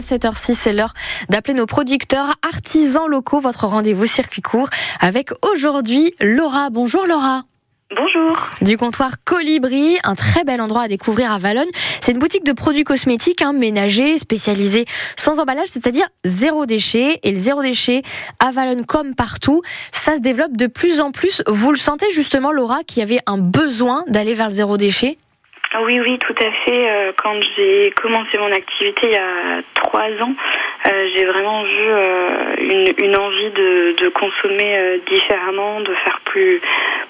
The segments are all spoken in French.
7h06, c'est l'heure d'appeler nos producteurs artisans locaux, votre rendez-vous circuit court avec aujourd'hui Laura. Bonjour Laura. Bonjour. Du comptoir Colibri, un très bel endroit à découvrir à Valognes. C'est une boutique de produits cosmétiques hein, ménagers spécialisée sans emballage, c'est-à-dire zéro déchet. Et le zéro déchet à Valognes comme partout, ça se développe de plus en plus. Vous le sentez justement Laura, qu'il y avait un besoin d'aller vers le zéro déchet? Oui, oui, tout à fait. Euh, quand j'ai commencé mon activité il y a trois ans, euh, j'ai vraiment vu euh, une, envie de, consommer différemment, de faire plus,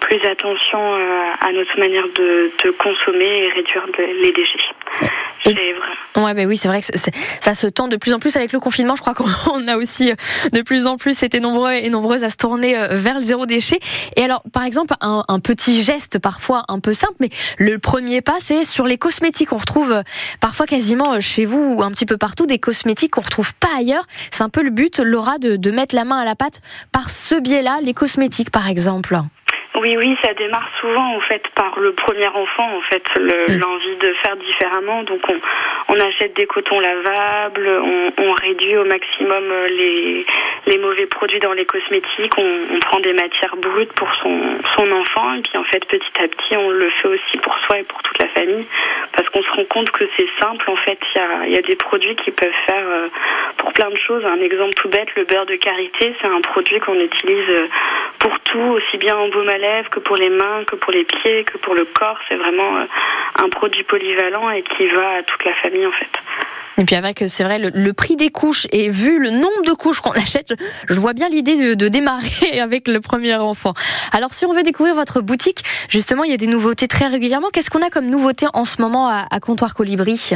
plus attention à notre manière de, de consommer et réduire les déchets. Ouais, bah oui, c'est vrai que ça se tend de plus en plus avec le confinement. Je crois qu'on a aussi de plus en plus été nombreux et nombreuses à se tourner vers le zéro déchet. Et alors, par exemple, un, un petit geste parfois un peu simple, mais le premier pas, c'est sur les cosmétiques. On retrouve euh, parfois quasiment euh, chez vous ou un petit peu partout des cosmétiques qu'on retrouve pas ailleurs. C'est un peu le but, Laura, de, de mettre la main à la pâte par ce biais-là, les cosmétiques par exemple. Oui, oui, ça démarre souvent en fait par le premier enfant, en fait, mm. l'envie de faire différemment. Donc on, on achète des cotons lavables, on, on réduit au maximum euh, les, les, mauvais produits dans les cosmétiques, on, on, prend des matières brutes pour son, son enfant, et puis en fait petit à petit on le fait aussi pour soi et pour toute la famille, parce qu'on se rend compte que c'est simple. En fait, il y a, y a, des produits qui peuvent faire euh, pour plein de choses. Un exemple tout bête, le beurre de karité, c'est un produit qu'on utilise euh, pour tout, aussi bien en baume à lèvres que pour les mains, que pour les pieds, que pour le corps. C'est vraiment euh, un produit polyvalent et qui va à toute la famille en fait. Et puis avec, c'est vrai, le, prix des couches et vu le nombre de couches qu'on achète, je vois bien l'idée de, démarrer avec le premier enfant. Alors si on veut découvrir votre boutique, justement, il y a des nouveautés très régulièrement. Qu'est-ce qu'on a comme nouveauté en ce moment à, à Comptoir Colibri?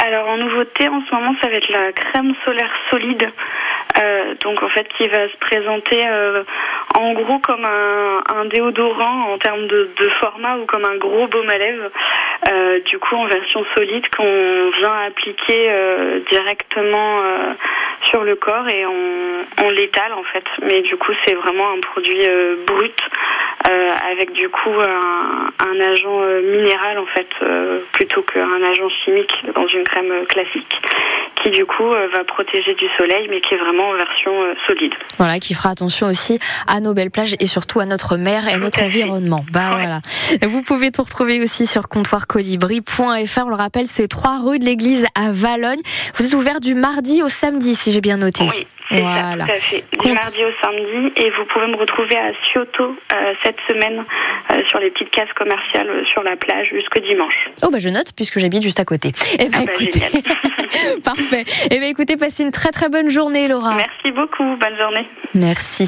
Alors en nouveauté en ce moment ça va être la crème solaire solide euh, donc en fait qui va se présenter euh, en gros comme un, déodorant en termes de, format ou comme un gros baume à lèvres. Euh, du coup en version solide qu'on vient appliquer directement sur le corps et on, on l'étale en fait. Mais du coup c'est vraiment un produit brut avec du coup un, un agent minéral en fait plutôt qu'un agent chimique dans une crème classique qui du coup va protéger du soleil mais qui est vraiment version euh, solide. Voilà, qui fera attention aussi à nos belles plages et surtout à notre mer et à notre environnement. Bah voilà. Vous pouvez tout retrouver aussi sur comptoircolibri.fr. On le rappelle, c'est 3 rue de l'église à Valognes. Vous êtes ouvert du mardi au samedi, si j'ai bien noté. Oui. Voilà. Ça, tout à fait. Du mardi au samedi. Et vous pouvez me retrouver à Cioto euh, cette semaine euh, sur les petites cases commerciales sur la plage jusqu'au dimanche. Oh, bah je note puisque j'habite juste à côté. Eh ben, ah bah, écoutez... Parfait. Eh bien, écoutez, passez une très très bonne journée, Laura. Merci beaucoup. Bonne journée. Merci.